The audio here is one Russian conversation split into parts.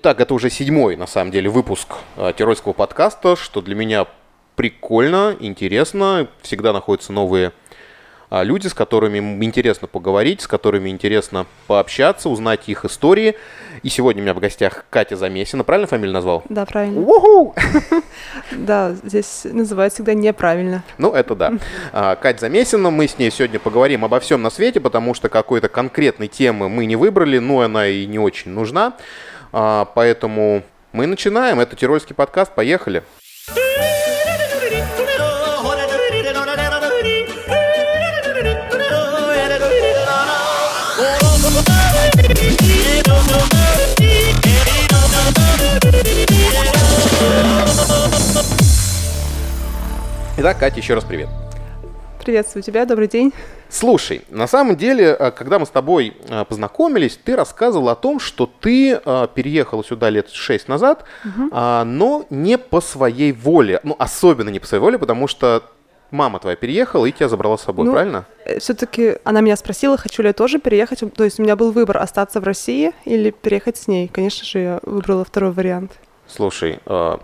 Итак, это уже седьмой, на самом деле, выпуск э, Тирольского подкаста, что для меня прикольно, интересно. Всегда находятся новые а, люди, с которыми интересно поговорить, с которыми интересно пообщаться, узнать их истории. И сегодня у меня в гостях Катя Замесина. Правильно фамилию назвал? Да, правильно. Уху! Да, здесь называют всегда неправильно. Ну, это да. А, Катя Замесина, мы с ней сегодня поговорим обо всем на свете, потому что какой-то конкретной темы мы не выбрали, но она и не очень нужна. А, поэтому мы начинаем. Это Тирольский подкаст. Поехали. Итак, Катя, еще раз привет. Приветствую тебя, добрый день. Слушай, на самом деле, э, когда мы с тобой э, познакомились, ты рассказывал о том, что ты э, переехала сюда лет шесть назад, угу. но не по своей воле. Ну, особенно не по своей воле, потому что мама твоя переехала и тебя забрала с собой, ну, правильно? Все-таки она меня спросила, хочу ли я тоже переехать. То есть у меня был выбор остаться в России или переехать с ней. Конечно же, я выбрала второй вариант. Слушай, вот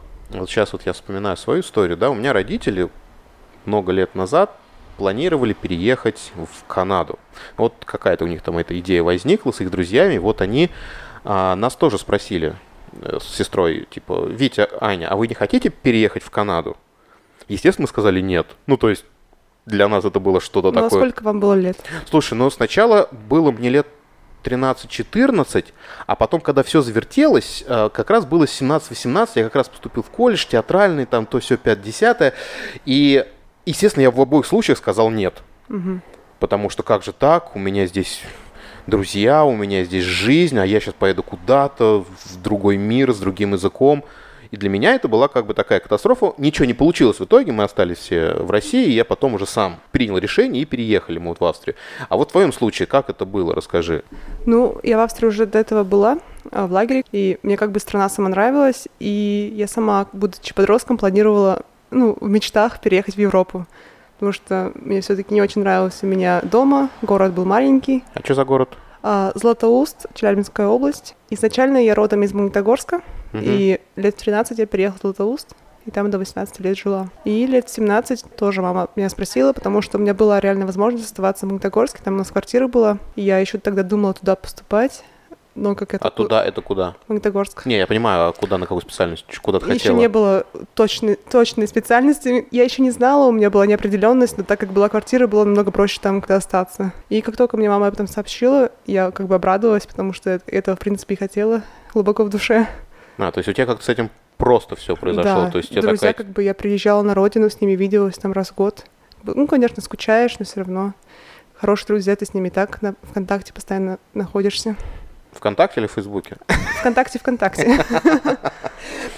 сейчас вот я вспоминаю свою историю, да, у меня родители много лет назад планировали переехать в Канаду. Вот какая-то у них там эта идея возникла с их друзьями. Вот они а, нас тоже спросили э, с сестрой, типа, Витя, Аня, а вы не хотите переехать в Канаду? Естественно, мы сказали нет. Ну, то есть для нас это было что-то ну, а такое. А сколько вам было лет? Слушай, ну сначала было мне лет 13-14, а потом, когда все завертелось, э, как раз было 17-18, я как раз поступил в колледж, театральный, там то все 5-10, и Естественно, я в обоих случаях сказал нет. Угу. Потому что как же так? У меня здесь друзья, у меня здесь жизнь, а я сейчас поеду куда-то, в другой мир, с другим языком. И для меня это была как бы такая катастрофа. Ничего не получилось в итоге, мы остались все в России, и я потом уже сам принял решение и переехали мы вот в Австрию. А вот в твоем случае, как это было, расскажи. Ну, я в Австрии уже до этого была, а, в лагере, и мне как бы страна сама нравилась, и я сама, будучи подростком, планировала ну, в мечтах переехать в Европу. Потому что мне все-таки не очень нравился у меня дома, город был маленький. А что за город? А, Златоуст, Челябинская область. Изначально я родом из Магнитогорска, угу. и лет в 13 я переехала в Златоуст, и там до 18 лет жила. И лет в 17 тоже мама меня спросила, потому что у меня была реальная возможность оставаться в Магнитогорске, там у нас квартира была, и я еще тогда думала туда поступать, но как это... А туда это куда? Магнитогорск. Не, я понимаю, а куда, на какую специальность? Куда ты хотела? Еще не было точной, точной специальности. Я еще не знала, у меня была неопределенность, но так как была квартира, было намного проще там когда остаться. И как только мне мама об этом сообщила, я как бы обрадовалась, потому что этого, в принципе, и хотела глубоко в душе. А, то есть у тебя как-то с этим просто все произошло? Да, то есть друзья, такая... как бы я приезжала на родину, с ними виделась там раз в год. Ну, конечно, скучаешь, но все равно хорошие друзья, ты с ними так на ВКонтакте постоянно находишься. ВКонтакте или в Фейсбуке? ВКонтакте, ВКонтакте.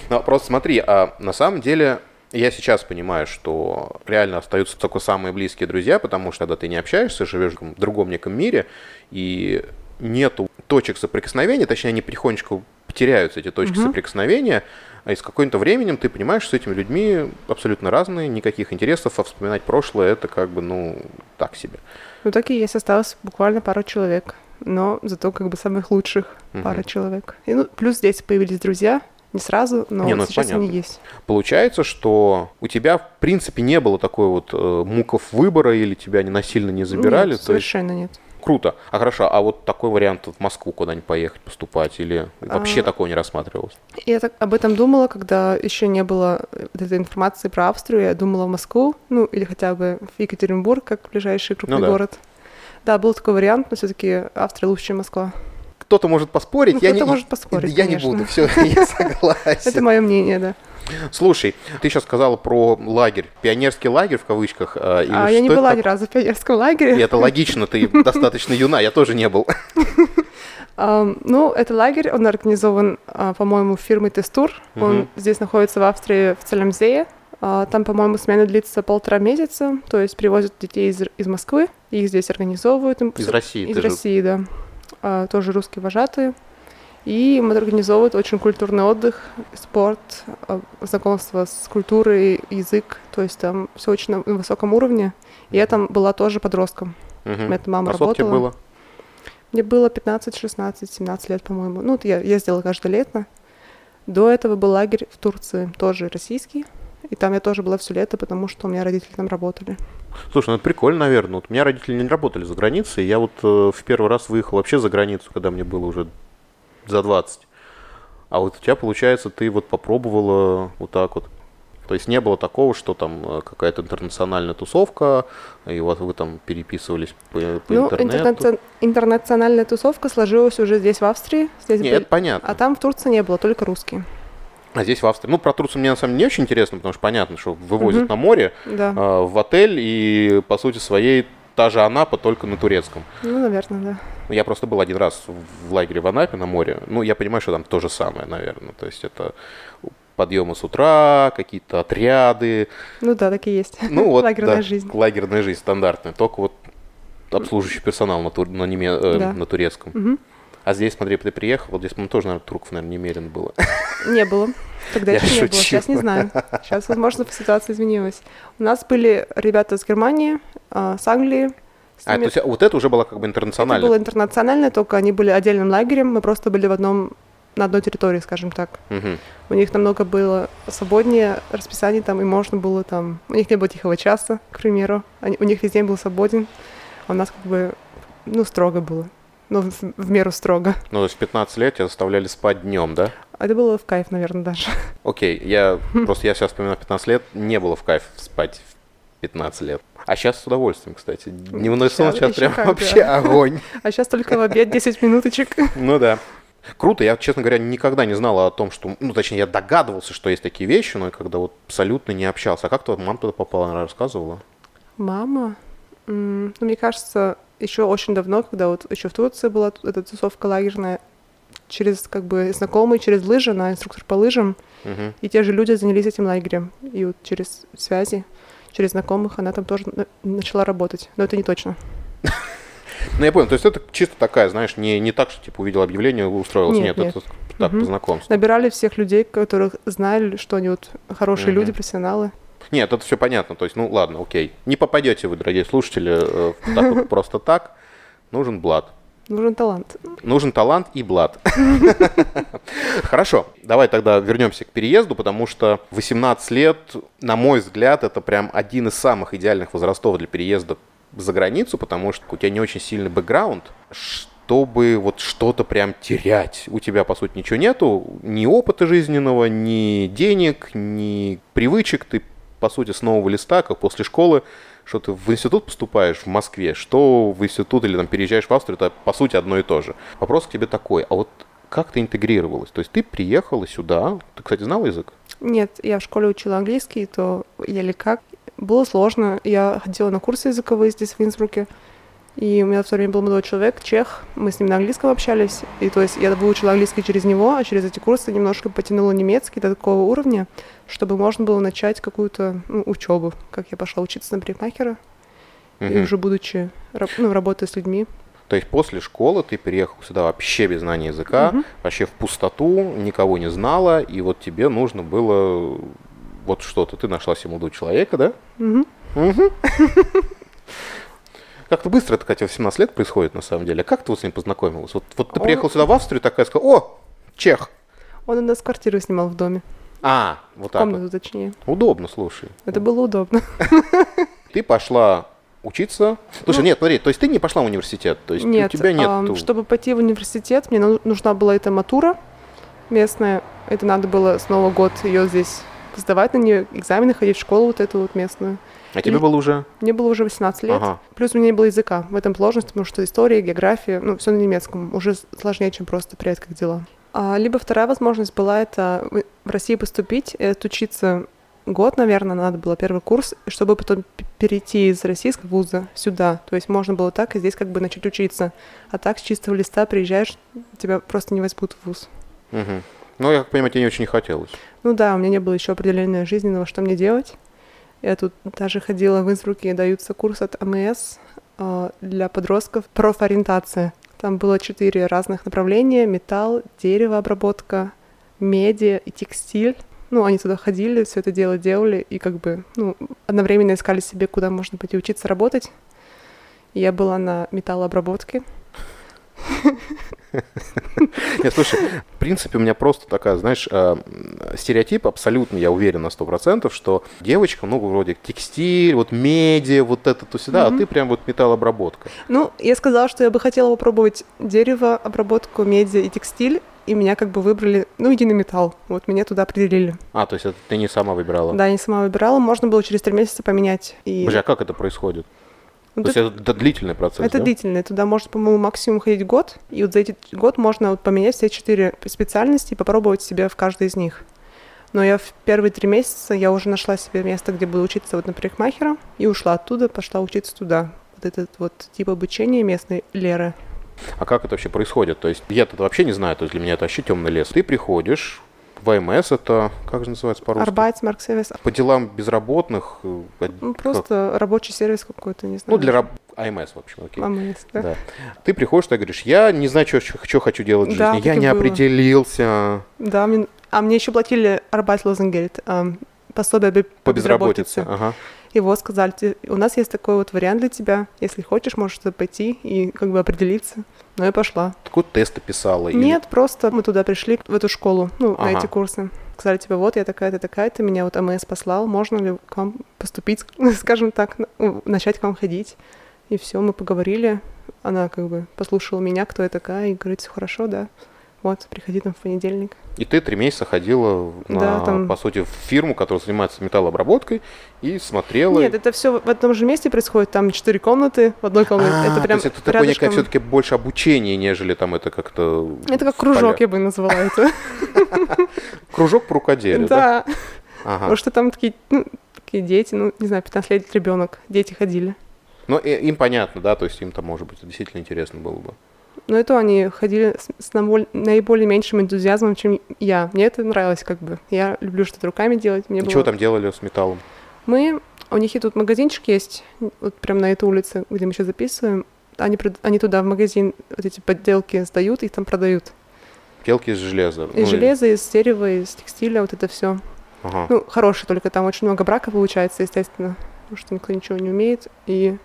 Ну, просто смотри, а на самом деле я сейчас понимаю, что реально остаются только самые близкие друзья, потому что когда ты не общаешься, живешь в другом неком мире, и нету точек соприкосновения, точнее, они потихонечку потеряются, эти точки угу. соприкосновения, а из каким-то временем ты понимаешь, что с этими людьми абсолютно разные, никаких интересов, а вспоминать прошлое это как бы, ну, так себе. Ну, так и есть, осталось буквально пару человек но зато как бы самых лучших угу. пара человек. И, ну, плюс здесь появились друзья, не сразу, но не, ну, сейчас понятно. они есть. Получается, что у тебя, в принципе, не было такой вот э, муков выбора, или тебя не насильно не забирали? Нет, совершенно есть... нет. Круто. А хорошо, а вот такой вариант в Москву куда-нибудь поехать, поступать, или вообще а... такого не рассматривалось? Я так об этом думала, когда еще не было вот этой информации про Австрию. Я думала в Москву, ну, или хотя бы в Екатеринбург, как ближайший крупный ну, да. город. Да, был такой вариант, но все-таки Австрия лучше, чем Москва. Кто-то может поспорить, ну, я кто-то не, может поспорить, я конечно. не буду, все, я согласен. Это мое мнение, да. Слушай, ты сейчас сказала про лагерь, пионерский лагерь в кавычках. А я не была ни разу в пионерском лагере. И это логично, ты достаточно юна, я тоже не был. Ну, это лагерь, он организован, а, по-моему, фирмой Тестур. Он здесь находится в Австрии, в Целемзее. А, там, по-моему, смена длится полтора месяца, то есть привозят детей из, из Москвы, их здесь организовывают. Из России? Из России, же... да. А, тоже русские вожатые. И им организовывают очень культурный отдых, спорт, а, знакомство с культурой, язык. То есть там все очень на высоком уровне. И я там была тоже подростком. Угу. Это мама а работала. было? Мне было 15, 16, 17 лет, по-моему. Ну, я ездила каждое лето. До этого был лагерь в Турции, тоже российский. И там я тоже была все лето, потому что у меня родители там работали. Слушай, ну это прикольно, наверное. Вот у меня родители не работали за границей. Я вот э, в первый раз выехал вообще за границу, когда мне было уже за 20. А вот у тебя, получается, ты вот попробовала вот так вот. То есть не было такого, что там э, какая-то интернациональная тусовка, и вот вы там переписывались по, по ну, интернету. интернацион- интернациональная тусовка сложилась уже здесь, в Австрии. Здесь Нет, это понятно. А там в Турции не было, только русские. А здесь в Австрии. Ну, про Турцию мне на самом деле не очень интересно, потому что понятно, что вывозят Мгм. на море, Да. э, в отель, и по сути своей та же Анапа, только на турецком. Ну, наверное, да. Ну, Я просто был один раз в лагере в Анапе на море. Ну, я понимаю, что там то же самое, наверное. То есть это подъемы с утра, какие-то отряды. Ну да, так и есть. Ну вот, Лагерная да, жизнь. лагерная жизнь стандартная. Только вот обслуживающий персонал на, тур- на, неме- э, Да. на турецком. Мгм. А здесь, смотри, ты приехал, вот здесь, по-моему, тоже, наверное, турков, наверное, немерено было. Не было. Тогда Я еще не было. Сейчас не знаю. Сейчас, возможно, ситуация изменилась. У нас были ребята из Германии, а, с Англии. С А, то есть вот это уже было как бы Это интернационально. было интернациональное, только они были отдельным лагерем. Мы просто были в одном на одной территории, скажем так. Мгм. У них намного было свободнее расписание там, и можно было там... У них не было тихого часа, к примеру. Они, у них весь день был свободен. А у нас как бы, ну, строго было. Ну, в, в меру строго. Ну, то есть в 15 лет тебя заставляли спать днем, да? Это было в кайф, наверное, даже. Окей, я просто я сейчас вспоминаю 15 лет, не было в кайф спать в 15 лет. А сейчас с удовольствием, кстати. Дневной сон Щас- сейчас прям как, вообще да. огонь. А сейчас только в обед 10 минуточек. Ну да. Круто, я, честно говоря, никогда не знал о том, что... Ну, точнее, я догадывался, что есть такие вещи, но когда вот абсолютно не общался. А как твоя мама туда попала, она рассказывала? Мама? М, Ну, мне кажется, еще очень давно, когда вот еще в Турции была эта тусовка лагерная, через как бы знакомый, через лыжи, она инструктор по лыжам, Мгм. и те же люди занялись этим лагерем. И вот через связи, через знакомых она там тоже на- начала работать. Но это не точно. Ну, я понял, то есть это чисто такая, знаешь, не, не так, что типа увидел объявление, устроился. Нет, Нет, нет. это так, Мгм. по знакомству. Набирали всех людей, которых знали, что они вот хорошие Мгм. люди, профессионалы. Нет, это все понятно. То есть, ну ладно, окей. Не попадете вы, дорогие слушатели, э, в так вот просто так. Нужен блат. Нужен талант. Нужен талант и блат. Хорошо, давай тогда вернемся к переезду, потому что 18 лет, на мой взгляд, это прям один из самых идеальных возрастов для переезда за границу, потому что у тебя не очень сильный бэкграунд, чтобы вот что-то прям терять. У тебя, по сути, ничего нету, ни опыта жизненного, ни денег, ни привычек. Ты, по сути, с нового листа, как после школы, что ты в институт поступаешь в Москве, что в институт или там переезжаешь в Австрию, это по сути одно и то же. Вопрос к тебе такой, а вот как ты интегрировалась? То есть ты приехала сюда, ты, кстати, знала язык? Нет, я в школе учила английский, то еле как. Было сложно. Я ходила на курсы языковые здесь, в Инсбруке. И у меня в то время был молодой человек, чех. Мы с ним на английском общались. И то есть я выучила английский через него, а через эти курсы немножко потянула немецкий до такого уровня, чтобы можно было начать какую-то ну, учебу, как я пошла учиться на парикмахера. И Мгм. уже будучи, ну, работая с людьми. То есть после школы ты переехал сюда вообще без знания языка, Мгм. вообще в пустоту, никого не знала, и вот тебе нужно было вот что-то. Ты нашла себе молодого человека, да? Мгм. Мгм. Как-то быстро это, в 17 лет происходит, на самом деле. А как ты вот с ним познакомилась? Вот, вот ты Он- приехал сюда в Австрию, такая сказала, о, чех. Он у нас квартиру снимал в доме. А, вот так комнату, вот. точнее. Удобно, слушай. Это было удобно. Ты пошла учиться. Слушай, нет, смотри, то есть ты не пошла в университет, то есть Ну, Нет, у тебя нет... ам, чтобы пойти в университет, мне ну- нужна была эта матура местная. Это надо было с Нового года ее здесь сдавать на нее, экзамены ходить в школу вот эту вот местную. А тебе было уже... Мне было уже 18 лет. Ага. Плюс у меня не было языка. В этом сложность, потому что история, география, ну, все на немецком. Уже сложнее, чем просто «Привет, как дела?». А, либо вторая возможность была это в- России поступить, и отучиться год, наверное, надо было первый курс, чтобы потом перейти из российского вуза сюда. То есть можно было так и здесь как бы начать учиться. А так с чистого листа приезжаешь, тебя просто не возьмут в вуз. Мгм. Ну, я как понимаю, тебе не очень хотелось. Ну да, у меня не было еще определения жизненного, что мне делать. Я тут даже ходила в Инсбруке, даются курс от АМС э, для подростков профориентация. Там было четыре разных направления. Металл, деревообработка, медиа и текстиль. Ну, они туда ходили, все это дело делали, и как бы, ну, одновременно искали себе, куда можно пойти учиться работать. Я была на металлообработке. Нет, слушай, в принципе, у меня просто такая, знаешь, э, стереотип абсолютно, я уверен на 100%, что девочка, ну, вроде текстиль, вот медиа, вот это то сюда, а ты прям вот металлообработка. Ну, я сказала, что я бы хотела попробовать дерево, обработку, медиа и текстиль, и меня как бы выбрали, ну, единый металл. Вот меня туда определили. А, то есть это ты не сама выбирала? Да, не сама выбирала. Можно было через три месяца поменять. И... Подожди, а как это происходит? Ну, то есть это длительный процесс, Это да? длительно. Туда может, по-моему, максимум ходить год. И вот за этот год можно вот поменять все четыре специальности и попробовать себя в каждой из них. Но я в первые три месяца я уже нашла себе место, где буду учиться вот на парикмахера, и ушла оттуда, пошла учиться туда. Вот этот вот тип обучения местной Леры. А как это вообще происходит? То есть я это вообще не знаю, то есть для меня это вообще темный лес. Ты приходишь в АМС, это как же называется по-русски? Марксервис. По делам безработных. э, Ну, как? просто рабочий сервис какой-то, не знаю. Ну, для раб... АМС, в общем, окей. АМС, да? Да. Ты приходишь, ты говоришь, я не знаю, что хочу делать в Да, жизни, я не было. определился. Да, мне- а мне еще платили Арбайтлозенгельд, пособие По безработице. Ага. Вот сказали, «Ты- у нас есть такой вот вариант для тебя. Если хочешь, можешь туда пойти и как бы определиться. Ну, я пошла. Такой тесты писала. или- Нет, просто мы туда пришли, в эту школу, ну, на Ага. эти курсы. Сказали тебе, вот я такая-то, такая-то, меня вот АМС послал, можно ли к вам поступить, скажем так, на- начать к вам ходить. И все, мы поговорили. Она как бы послушала меня, кто я такая, и говорит, все хорошо, да. Вот, приходи там в понедельник. И ты три месяца ходила, на, Да, там- по сути, в фирму, которая занимается металлообработкой, и смотрела. Нет, это все в одном же месте происходит, там четыре комнаты в одной комнате. А, это прям то есть это такое некое рядышком. все-таки больше обучение, нежели там это как-то... Это как кружок, я бы назвала это. Кружок по рукоделию, да? Да, потому что там такие, ну, такие дети, ну, не знаю, 15 лет ребенок, дети ходили. Ну, им понятно, да, то есть им там, может быть, действительно интересно было бы. Но это они ходили с, с наиболее меньшим энтузиазмом, чем я. Мне это нравилось как бы. Я люблю что-то руками делать. Мне было- что там делали с металлом? Мы, у них и тут магазинчик есть, вот прям на этой улице, где мы сейчас записываем. Они, они туда в магазин вот эти подделки сдают, их там продают. Телки из железа. Из железа, из дерева, из текстиля, вот это все. Ага. Ну, хорошие, только там очень много брака получается, естественно, потому что никто ничего не умеет. И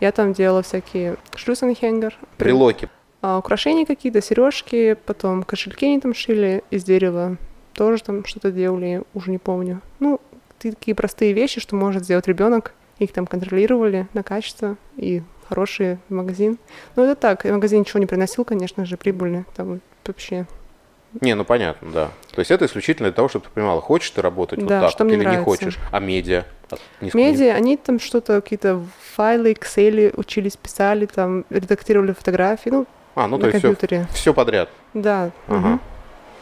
я там делала всякие шлюсенхенгер, при- Брелоки. А, украшения какие-то, сережки, потом кошельки они там шили из дерева, тоже там что-то делали, уже не помню. Ну, такие простые вещи, что может сделать ребенок. Их там контролировали на качество и хороший магазин. Ну, это так, магазин ничего не приносил, конечно же, прибыли там вообще. Не, ну понятно, да. То есть это исключительно для того, чтобы ты понимала, хочешь ты работать вот Да, так что вот или не нравится. хочешь. А медиа? Не Медиа, они там что-то, какие-то файлы, Excel учились, писали, там, редактировали фотографии, ну, А, ну на то есть все, компьютере. все подряд. Да. Ага. мгм.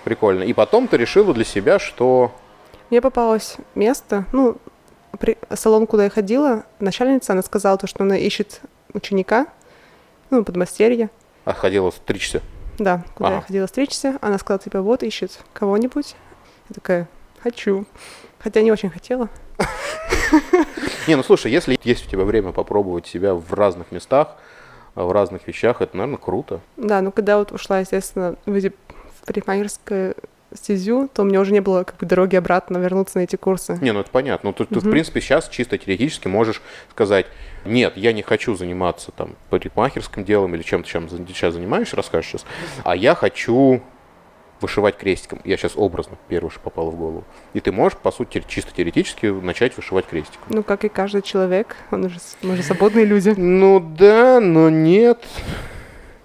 Прикольно. И потом ты решила для себя, что... Мне попалось место, ну, при, салон, куда я ходила, начальница, она сказала, то, что она ищет ученика, ну, подмастерье, А, ходила стричься. да, куда я Ага. ходила стричься. Она сказала, типа, вот, ищет кого-нибудь. Я такая, хочу. Хотя не очень хотела. Не, ну слушай, если есть у тебя время попробовать себя в разных местах, в разных вещах, это, наверное, круто. Да, но когда вот ушла, естественно, в, парикмахерскую стезю, то у меня уже не было как бы дороги обратно вернуться на эти курсы. Не, ну это понятно. Ну, ты, ты, в принципе, сейчас чисто теоретически можешь сказать, нет, я не хочу заниматься там парикмахерским делом или чем-то, чем сейчас занимаешься, расскажешь сейчас, а я хочу вышивать крестиком. Я сейчас образно первый что попало в голову. И ты можешь, по сути, чисто теоретически начать вышивать крестиком. Ну, как и каждый человек, он уже, мы же свободные люди. Ну да, но нет.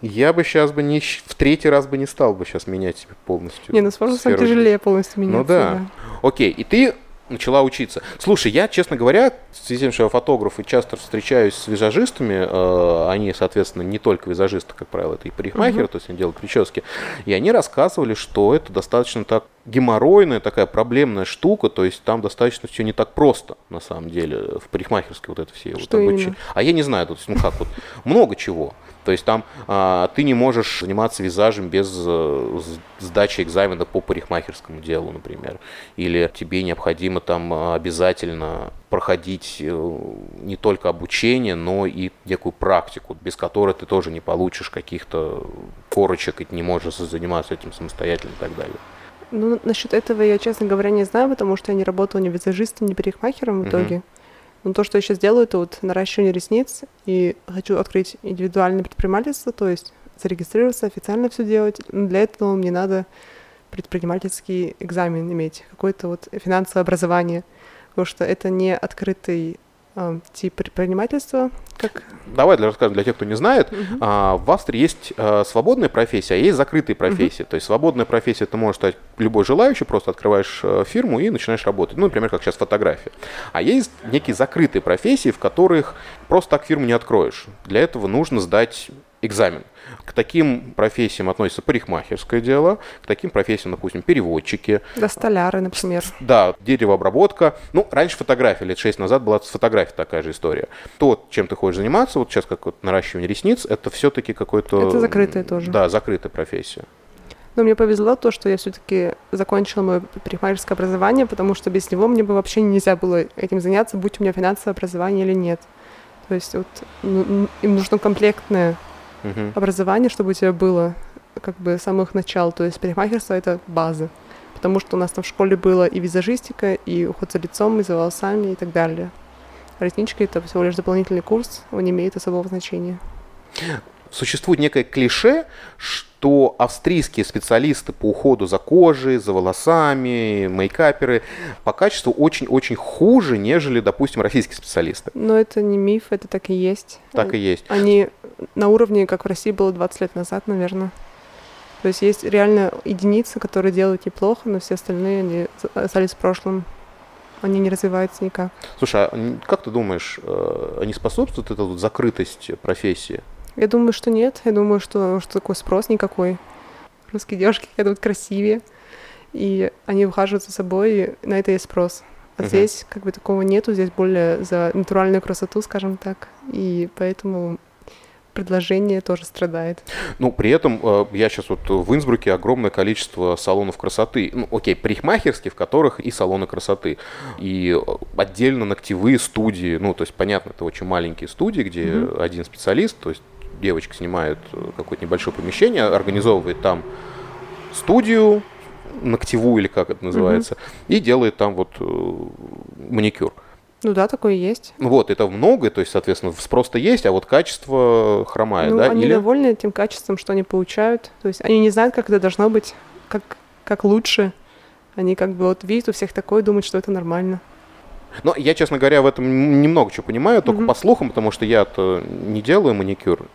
Я бы сейчас бы не в третий раз бы не стал бы сейчас менять себе полностью. Не, ну с возрастом тяжелее полностью меняться. Ну да. Окей, и ты начала учиться. Слушай, я, честно говоря, в связи с тем, что я фотограф и часто встречаюсь с визажистами, э, они, соответственно, не только визажисты, как правило, это и парикмахеры, то есть они делают прически, и они рассказывали, что это достаточно так геморройная, такая проблемная штука, то есть там достаточно все не так просто, на самом деле, в парикмахерской вот это все. вот Что обучи- именно? А я не знаю, тут, ну как, вот много чего. То есть там а, ты не можешь заниматься визажем без с- сдачи экзамена по парикмахерскому делу, например. Или тебе необходимо там а, обязательно проходить э, не только обучение, но и некую практику, без которой ты тоже не получишь каких-то корочек и не можешь заниматься этим самостоятельно и так далее. Ну, насчет этого я, честно говоря, не знаю, потому что я не работала ни визажистом, ни парикмахером в Мгм. итоге. Но то, что я сейчас делаю, это вот наращивание ресниц, и хочу открыть индивидуальное предпринимательство, то есть зарегистрироваться, официально все делать. Но для этого мне надо предпринимательский экзамен иметь, какое-то вот финансовое образование, потому что это не открытый тип предпринимательства, как... Давай для рассказа для тех, кто не знает. Мгм. А, в Австрии есть а, свободная профессия, а есть закрытые профессии. То есть свободная профессия это может стать любой желающий, просто открываешь э, фирму и начинаешь работать. Ну, например, как сейчас фотография. А есть некие закрытые профессии, в которых просто так фирму не откроешь. Для этого нужно сдать экзамен. К таким профессиям относится парикмахерское дело, к таким профессиям, допустим, переводчики, Да, столяры, например. да, деревообработка. Ну, раньше фотография, лет 6 назад была с фотографией такая же история. То, чем ты хочешь заниматься, вот сейчас как вот наращивание ресниц, это все-таки какой-то... Это закрытая тоже. Да, закрытая профессия. Но мне повезло то, что я все-таки закончила мое парикмахерское образование, потому что без него мне бы вообще нельзя было этим заняться, будь у меня финансовое образование или нет. То есть вот ну, им нужно комплектное Мгм. образование, чтобы у тебя было как бы с самых начал. То есть парикмахерство — это база. Потому что у нас там в школе было и визажистика, и уход за лицом, и за волосами, и так далее. Реснички — это всего лишь дополнительный курс, он не имеет особого значения. Существует некое клише, что австрийские специалисты по уходу за кожей, за волосами, мейкаперы по качеству очень-очень хуже, нежели, допустим, российские специалисты. Но это не миф, это так и есть. Так и есть. Они на уровне, как в России было 20 лет назад, наверное. То есть есть реально единицы, которые делают неплохо, но все остальные они остались в прошлом. Они не развиваются никак. Слушай, а как ты думаешь, э, не способствует эта вот закрытость профессии? Я думаю, что нет. Я думаю, что, что такой спрос никакой. Русские девушки идут красивее, и они ухаживают за собой, и на это есть спрос. А Мгм. здесь как бы такого нету, здесь более за натуральную красоту, скажем так. И поэтому предложение тоже страдает. Ну, при этом э, я сейчас вот в Инсбруке огромное количество салонов красоты. Ну, окей, парикмахерские, в которых и салоны красоты. И э, отдельно ногтевые студии. Ну, то есть, понятно, это очень маленькие студии, где Мгм. один специалист, то есть девочка снимает э, какое-то небольшое помещение, организовывает там студию, ногтевую или как это называется, и делает там вот маникюр. Ну да, такое есть. Ну Вот, это много, то есть, соответственно, спрос-то есть, а вот качество хромает, ну, да? они Или... довольны тем качеством, что они получают. То есть они не знают, как это должно быть, как, как лучше. Они как бы вот видят у всех такое, думают, что это нормально. Но я, честно говоря, в этом немного чего понимаю, только Мгм. по слухам, потому что я-то не делаю маникюр.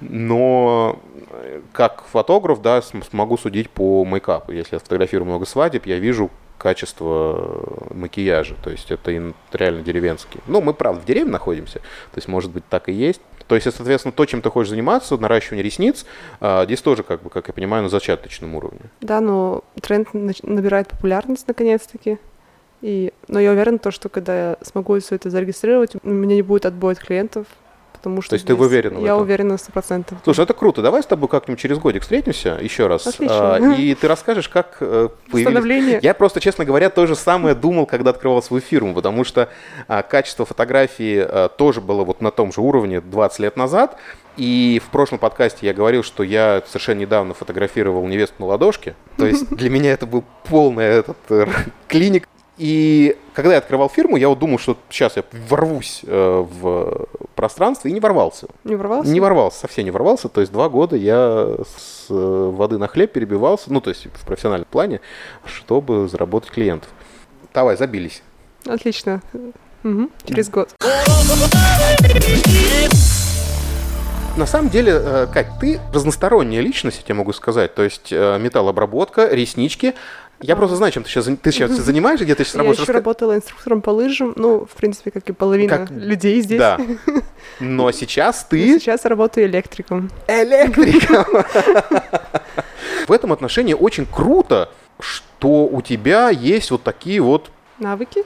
Но э, как фотограф, да, см- смогу судить по мейкапу. Если я фотографирую много свадеб, я вижу качество макияжа. То есть это реально деревенский. Ну, мы, правда, в деревне находимся. То есть, может быть, так и есть. То есть, соответственно, то, чем ты хочешь заниматься, наращивание ресниц, а, здесь тоже, как бы, как я понимаю, на зачаточном уровне. Да, но тренд набирает популярность наконец-таки. И, но я уверена, то, что когда я смогу все это зарегистрировать, у меня не будет отбоя от клиентов, потому что есть ты здесь уверена в Я этом? уверена сто процентов. Слушай, это круто. Давай с тобой как-нибудь через годик встретимся еще раз. Отлично. а, и ты расскажешь, как э, появились... Становление. Я просто, честно говоря, то же самое думал, когда открывал свою фирму, потому что а, качество фотографии а, тоже было вот на том же уровне 20 лет назад. И в прошлом подкасте я говорил, что я совершенно недавно фотографировал невесту на ладошке. То есть для меня это был полный этот э, клиник. И когда я открывал фирму, я вот думал, что сейчас я ворвусь э, в пространство, и не ворвался. Не ворвался? Не ворвался, совсем не ворвался. То есть два года я с э, воды на хлеб перебивался, ну, то есть в профессиональном плане, чтобы заработать клиентов. Давай, забились. Отлично. Мгм. Через год. На самом деле, э, Кать, ты разносторонняя личность, я тебе могу сказать. То есть э, металлообработка, реснички. Я просто знаю, чем ты сейчас, ты сейчас занимаешься, где ты сейчас Я работаешь. еще Раска- работала инструктором по лыжам, ну, в принципе, как и половина Как- людей здесь. Да. Но сейчас ты Сейчас работаю электриком. электриком. В этом отношении очень круто, что у тебя есть вот такие вот Навыки?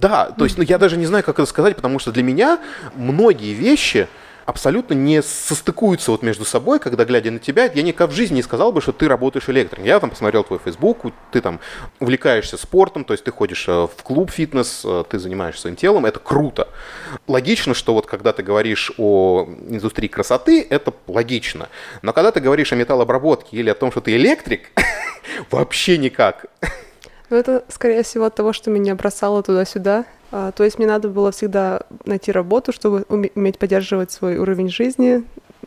Да, то есть, ну, я даже не знаю, как это сказать, потому что для меня многие вещи абсолютно не состыкуются вот между собой, когда, глядя на тебя, я никак в жизни не сказал бы, что ты работаешь электриком. Я там посмотрел твой Facebook, ты там увлекаешься спортом, то есть ты ходишь э, в клуб фитнес, э, ты занимаешься своим телом, это круто. Логично, что вот когда ты говоришь о индустрии красоты, это логично. Но когда ты говоришь о металлообработке или о том, что ты электрик, вообще никак. Ну, это, скорее всего, от того, что меня бросало туда-сюда. А, то есть мне надо было всегда найти работу, чтобы уме- уметь поддерживать свой уровень жизни,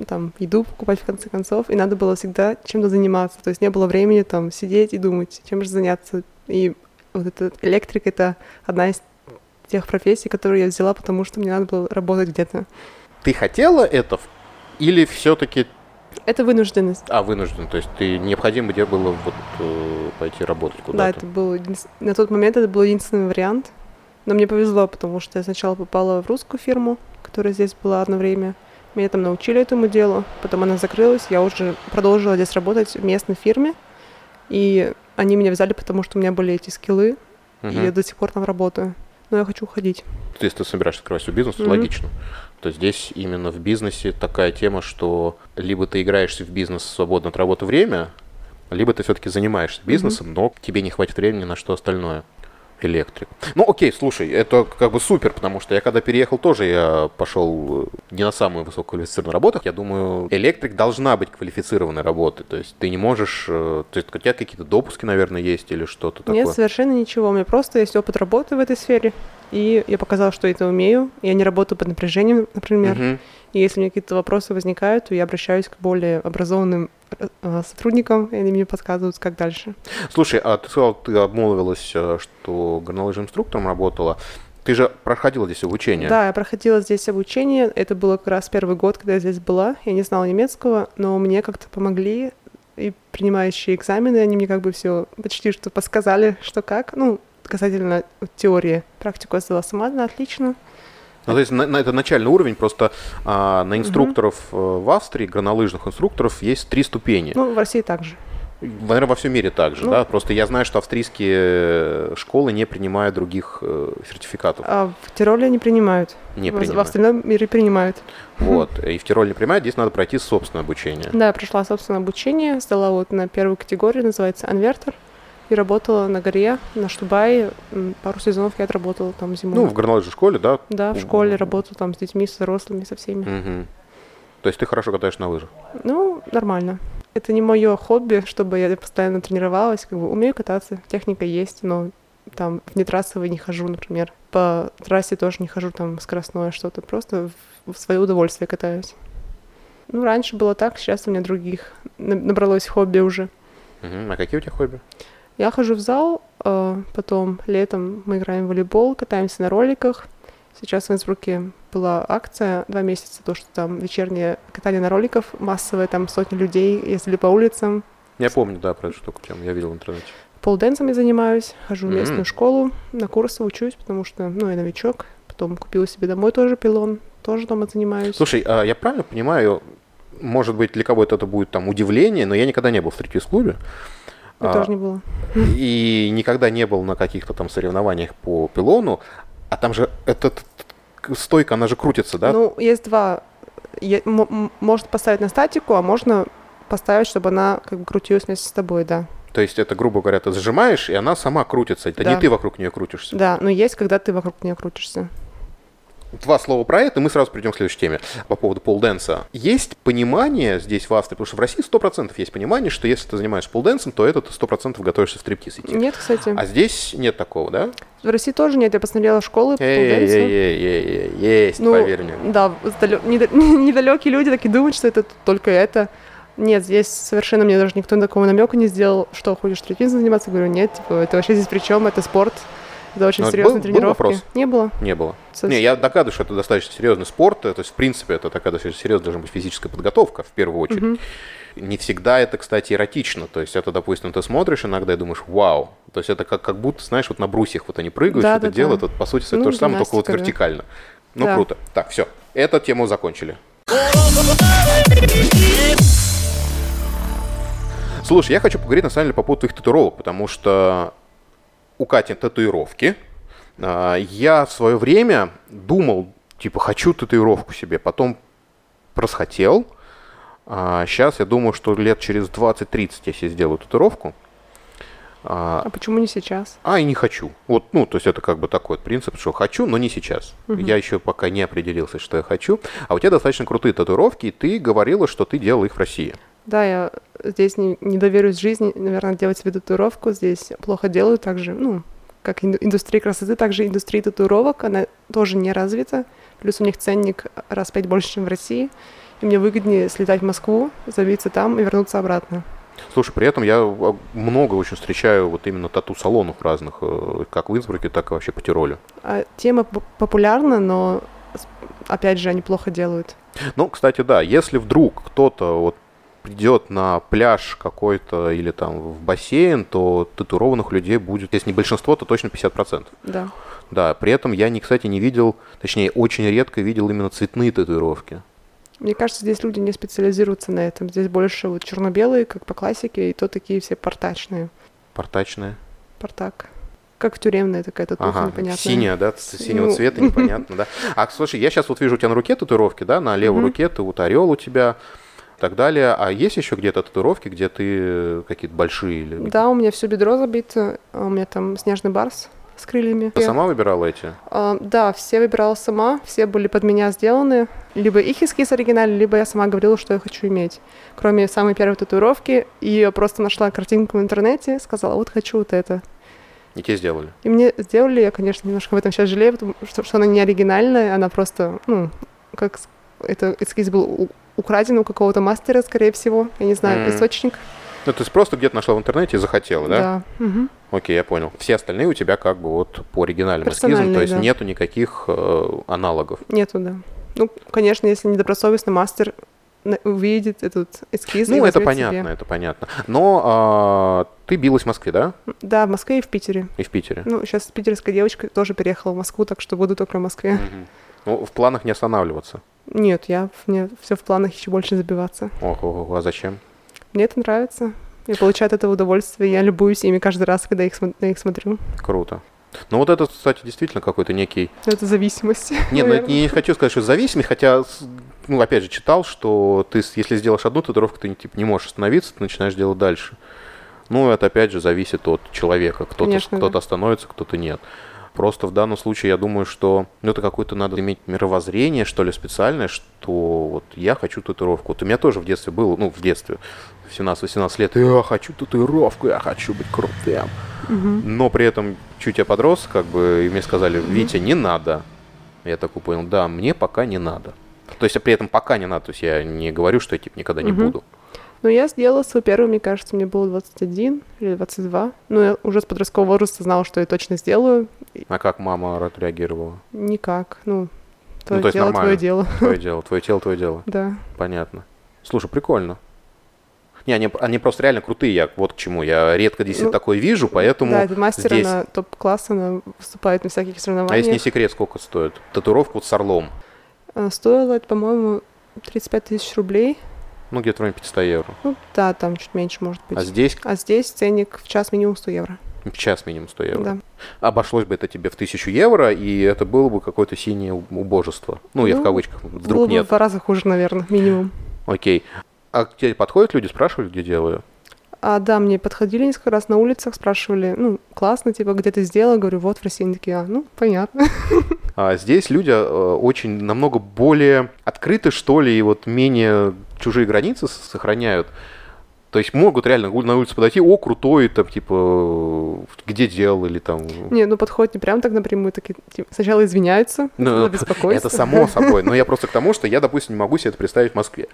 там еду покупать в конце концов, и надо было всегда чем-то заниматься. То есть не было времени там сидеть и думать, чем же заняться. И вот этот электрик — это одна из тех профессий, которые я взяла, потому что мне надо было работать где-то. Ты хотела это или все-таки это вынужденность. А, вынужден. То есть ты необходимо где было вот э, пойти работать куда-то? Да, это был на тот момент это был единственный вариант. Но мне повезло, потому что я сначала попала в русскую фирму, которая здесь была одно время. Меня там научили этому делу, потом она закрылась, я уже продолжила здесь работать в местной фирме, и они меня взяли, потому что у меня были эти скиллы, угу. и я до сих пор там работаю. Но я хочу уходить. Есть ты собираешься открывать свой бизнес, mm логично. То здесь именно в бизнесе такая тема, что либо ты играешься в бизнес в свободное от работы время, либо ты все-таки занимаешься бизнесом, mm но тебе не хватит времени на что остальное электрик. Ну, окей, слушай, это как бы супер, потому что я когда переехал тоже, я пошел э, не на самую высококвалифицированную работу. Я думаю, электрик должна быть квалифицированной работой. То есть ты не можешь... Э, то есть у тебя какие-то допуски, наверное, есть или что-то такое? Нет, совершенно ничего. У меня просто есть опыт работы в этой сфере. И я показала, что это умею. Я не работаю под напряжением, например. Угу. И если у меня какие-то вопросы возникают, то я обращаюсь к более образованным э, сотрудникам, и они мне подсказывают, как дальше. Слушай, а ты сказал, ты обмолвилась, э, что горнолыжным инструктором работала. Ты же проходила здесь обучение? Да, я проходила здесь обучение. Это было как раз первый год, когда я здесь была. Я не знала немецкого, но мне как-то помогли и принимающие экзамены, они мне как бы все почти что подсказали, что как. Ну, касательно теории. Практику я сдала сама, она отлично. Ну, то есть на, на, это начальный уровень, просто а, на инструкторов угу. в Австрии, горнолыжных инструкторов, есть три ступени. Ну, в России также. Наверное, во всем мире также, ну, да? Просто я знаю, что австрийские э, школы не принимают других э, сертификатов. А в Тироле не принимают. Не принимают. В остальном мире принимают. Вот. И в Тироле не принимают, здесь надо пройти собственное обучение. Да, я прошла собственное обучение, сдала вот на первую категорию, называется анвертер и работала на горе, на Штубае. Пару сезонов я отработала там зимой. Ну, в горнолыжной школе, да? Да, в школе работала там с детьми, с взрослыми, со всеми. Угу. То есть ты хорошо катаешь на лыжах? Ну, нормально. Это не мое хобби, чтобы я постоянно тренировалась. Как бы умею кататься, техника есть, но там в нетрассовый не хожу, например. По трассе тоже не хожу там скоростное что-то. Просто в свое удовольствие катаюсь. Ну, раньше было так, сейчас у меня других набралось хобби уже. Угу. А какие у тебя хобби? Я хожу в зал, э, потом летом мы играем в волейбол, катаемся на роликах. Сейчас в Инсбруке была акция два месяца, то, что там вечернее катание на роликах, массовое, там сотни людей ездили по улицам. Я помню, да, про эту штуку, тему, я видел в интернете. Полденсом я занимаюсь, хожу в местную mm-hmm. школу, на курсы учусь, потому что, ну, я новичок. Потом купила себе домой тоже пилон, тоже дома занимаюсь. Слушай, а я правильно понимаю, может быть, для кого-то это будет там удивление, но я никогда не был в стриптиз-клубе. Я а, тоже не было. И никогда не был на каких-то там соревнованиях по пилону. А там же этот стойка, она же крутится, да? Ну, есть два. Я, можно поставить на статику, а можно поставить, чтобы она как бы крутилась вместе с тобой, да. То есть это, грубо говоря, ты зажимаешь, и она сама крутится. Это да. не ты вокруг нее крутишься. Да, но есть, когда ты вокруг нее крутишься два слова про это, и мы сразу перейдем к следующей теме по поводу полденса. Есть понимание здесь в Австрии, потому что в России 100% есть понимание, что если ты занимаешься полденсом, то это ты 100% готовишься в стриптиз идти. Нет, кстати. А здесь нет такого, да? В России тоже нет. Я посмотрела школы по полденсу. Есть, ну, поверь мне. Да, недалекие люди такие думают, что это только это. Нет, здесь совершенно мне даже никто такого намека не сделал, что хочешь стриптизом заниматься. Говорю, нет, типа, это вообще здесь при чем? Это спорт. Это очень Но серьезные был, тренировки. Был вопрос? Не было. Не было. Совсем. Не, я догадываюсь, что это достаточно серьезный спорт. То есть, в принципе, это такая достаточно серьезная должна быть физическая подготовка, в первую очередь. Угу. Не всегда это, кстати, эротично. То есть это, допустим, ты смотришь иногда и думаешь, вау. То есть это как, как будто, знаешь, вот на брусьях вот они прыгают, да, что-то да, делают. Да. Вот, по сути, это ну, то же самое, только вот вертикально. Ну, да. круто. Так, все. Эту тему закончили. Слушай, я хочу поговорить на самом деле по поводу твоих татуировок, потому что у Кати татуировки. А, я в свое время думал, типа, хочу татуировку себе, потом просхотел. Сейчас а, я думаю, что лет через 20-30 я себе сделаю татуировку. А, а почему не сейчас? А, и не хочу. Вот, ну, то есть это как бы такой вот принцип, что хочу, но не сейчас. Угу. Я еще пока не определился, что я хочу. А у тебя достаточно крутые татуировки, и ты говорила, что ты делал их в России. Да, я здесь не, не доверюсь жизни, наверное, делать себе татуировку. Здесь плохо делают также, ну, как индустрия красоты, также индустрия татуировок, она тоже не развита. Плюс у них ценник раз пять больше, чем в России. И мне выгоднее слетать в Москву, забиться там и вернуться обратно. Слушай, при этом я а, много очень встречаю вот именно тату-салонов разных, э, как в Инсбруке, так и вообще по Тиролю. А тема популярна, но опять же они плохо делают. Ну, кстати, да, если вдруг кто-то вот придет на пляж какой-то или там в бассейн, то татуированных людей будет, если не большинство, то точно 50%. Да. Да, при этом я, не, кстати, не видел, точнее, очень редко видел именно цветные татуировки. Мне кажется, здесь люди не специализируются на этом. Здесь больше вот черно-белые, как по классике, и то такие все портачные. Портачные. Портак. Как тюремная такая татуха Ага, непонятная. синяя, да, синего Ну. цвета, непонятно, да. А, слушай, я сейчас вот вижу у тебя на руке татуировки, да, на левой Мгм. руке ты вот орел у тебя, и так далее. А есть еще где-то татуировки, где ты э, какие-то большие или... Да, у меня все бедро забито, а у меня там снежный барс с крыльями. Ты сама выбирала эти? А, да, все выбирала сама, все были под меня сделаны. Либо их эскиз оригинальный, либо я сама говорила, что я хочу иметь. Кроме самой первой татуировки, я просто нашла картинку в интернете, сказала, вот хочу вот это. И тебе сделали? И мне сделали, я, конечно, немножко в этом сейчас жалею, потому что, что она не оригинальная, она просто, ну, как это эскиз был украден у какого-то мастера, скорее всего, я не знаю, М. источник. Ну, то есть просто где-то нашла в интернете и захотела, да? Да. мгм. Окей, я понял. Все остальные у тебя как бы вот по оригинальным эскизам, то есть да. нету никаких э, аналогов. Нету, да. Ну, конечно, если недобросовестный мастер увидит этот эскиз. Ну, это понятно, себе. это понятно. Но а, ты билась в Москве, да? Да, в Москве и в Питере. И в Питере? Ну, сейчас питерская девочка тоже переехала в Москву, так что буду только в Москве. Мгм. Ну, в планах не останавливаться. Нет, я мне все в планах еще больше забиваться. Ох, а зачем? Мне это нравится. Я получаю от этого удовольствие. Я любуюсь ими каждый раз, когда их, на их смотрю. Круто. Ну вот это, кстати, действительно какой-то некий... Это зависимость. Нет, ну, наверное. не, хочу сказать, что зависимость, хотя, ну, опять же, читал, что ты, если сделаешь одну татуировку, ты типа, не можешь остановиться, ты начинаешь делать дальше. Ну, это, опять же, зависит от человека. Кто-то, кто-то да. остановится, кто-то нет. Просто в данном случае я думаю, что ну, это какое-то надо иметь мировоззрение, что ли, специальное, что вот я хочу татуировку. Вот у меня тоже в детстве было, ну, в детстве, в 17-18 лет, я хочу татуировку, я хочу быть крутым. Мгм. Но при этом чуть я подрос, как бы, и мне сказали, Витя, не надо. Я такой понял, да, мне пока не надо. То есть, а при этом пока не надо, то есть я не говорю, что я типа никогда не Мгм. буду. Ну, я сделала свой первый, мне кажется, мне было 21 или 22. Ну, я уже с подросткового возраста знала, что я точно сделаю. А как мама отреагировала? Никак. Ну, твое то есть дело, нормально. твое дело. Твое дело, твое тело, твое дело. Да. Понятно. Слушай, прикольно. Не, они, они просто реально крутые, я вот к чему. Я редко здесь Ну, такое вижу, поэтому... да, это мастер, здесь- она топ-класс, она выступает на всяких А соревнованиях. если не секрет, сколько стоит? Татуировка вот с орлом. А, Стоило это, по-моему, 35 тысяч рублей. Ну, где-то в районе 500 евро. Ну, да, там чуть меньше, может быть. А здесь А здесь ценник в час минимум 100 евро. в час минимум 100 евро. Да. Обошлось бы это тебе в 1000 евро, и это было бы какое-то синее убожество. Ну, я в Ну, кавычках, Было вдруг бы нет. в два раза хуже, наверное, минимум. Окей. А к тебе подходят люди, спрашивали, где делаю? А, да, мне подходили несколько раз на улицах, спрашивали, ну, классно, типа, где ты сделала? Говорю, вот в России. Они такие, а, ну, понятно. А здесь люди э, очень намного более открыты, что ли, и вот менее чужие границы сохраняют. То есть могут реально на улице подойти, о, крутой, там, типа, где делал, или там... Не, ну, подходят не прям так напрямую, такие, типа, сначала извиняются Ну, беспокойство. Это само собой. Но я просто к тому, что я, допустим, не могу себе это представить в Москве.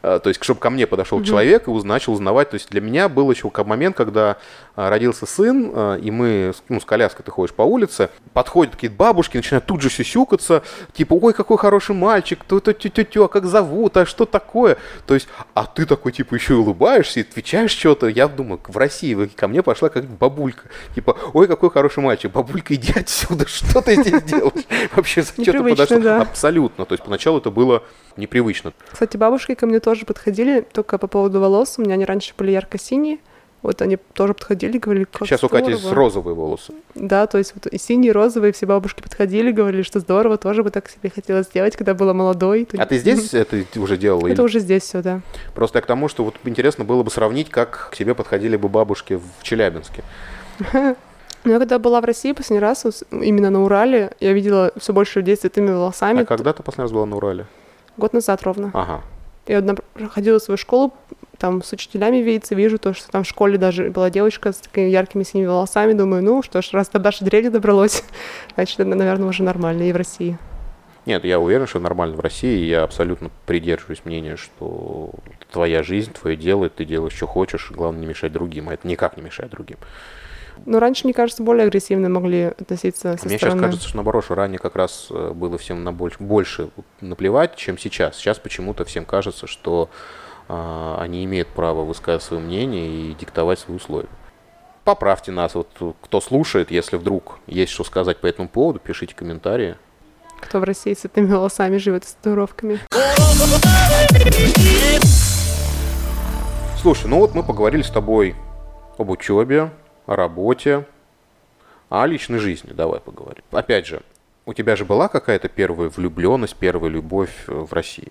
А, То есть, чтобы ко мне подошел человек и начал узнавать. То есть, для меня был еще момент, когда а, родился сын, а, и мы, ну, с коляской ты ходишь по улице, подходят какие-то бабушки, начинают тут же сюсюкаться, типа, ой, какой хороший мальчик, ту тю тю тю тю а как зовут, а что такое? То есть, а ты такой, типа, еще и улыбаешься и отвечаешь что-то. Я думаю, в России ко мне пошла как бабулька. Типа, ой, какой хороший мальчик, бабулька, иди отсюда, что ты здесь делаешь? Вообще, зачем ты подошел? да. Абсолютно. То есть, поначалу это было непривычно. Кстати, бабушки ко мне тоже подходили, только по поводу волос. У меня они раньше были ярко-синие. Вот они тоже подходили, говорили, как Сейчас у Кати здорово. розовые волосы. Да, то есть вот и синие, и розовые, все бабушки подходили, говорили, что здорово, тоже бы так себе хотела сделать, когда была молодой. А ты здесь это уже делала? или- Это уже здесь все, да. Просто я к тому, что вот интересно было бы сравнить, как к себе подходили бы бабушки в Челябинске. Но я когда была в России последний раз, именно на Урале, я видела все больше людей с цветными волосами. А когда ты последний раз была на Урале? Год назад ровно. Ага. Я одна ходила в свою школу, там с учителями видеться, вижу то, что там в школе даже была девочка с такими яркими синими волосами. Думаю, ну что ж, раз до нашей дрели добралось, значит, это, наверное, уже нормально и в России. Нет, я уверен, что нормально в России. Я абсолютно придерживаюсь мнения, что твоя жизнь, твое дело, ты делаешь, что хочешь, главное не мешать другим. А это никак не мешает другим. Но раньше, мне кажется, более агрессивно могли относиться со Мне стороны. сейчас кажется, что наоборот, что ранее как раз э, было всем на больше, больше наплевать, чем сейчас. Сейчас почему-то всем кажется, что они имеют право высказывать свое мнение и диктовать свои условия. Поправьте нас, вот кто слушает, если вдруг есть что сказать по этому поводу, пишите комментарии. Кто в России с этими волосами живет с татуировками. Слушай, ну вот мы поговорили с тобой об учебе, о работе, о личной жизни. Давай поговорим. Опять же, у тебя же была какая-то первая влюбленность, первая любовь э, в России?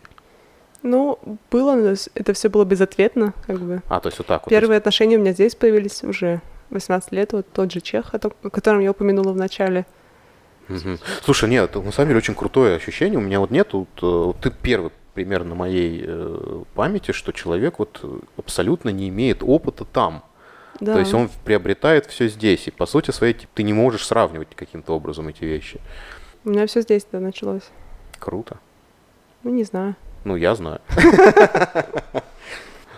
Ну, было, но это все было безответно, как бы. А, то есть вот так вот. Первые отношения у меня здесь появились уже 18 лет, вот тот же чех, о котором я упомянула в начале. Мгм. Слушай, нет, на самом деле очень крутое ощущение. У меня вот нет, вот, э, вот ты первый примерно на моей э, памяти, что человек вот абсолютно не имеет опыта там. Да. То есть он приобретает все здесь. И по сути своей типа, ты не можешь сравнивать каким-то образом эти вещи. У меня все здесь да, началось. Круто. Ну, не знаю. Ну, я знаю.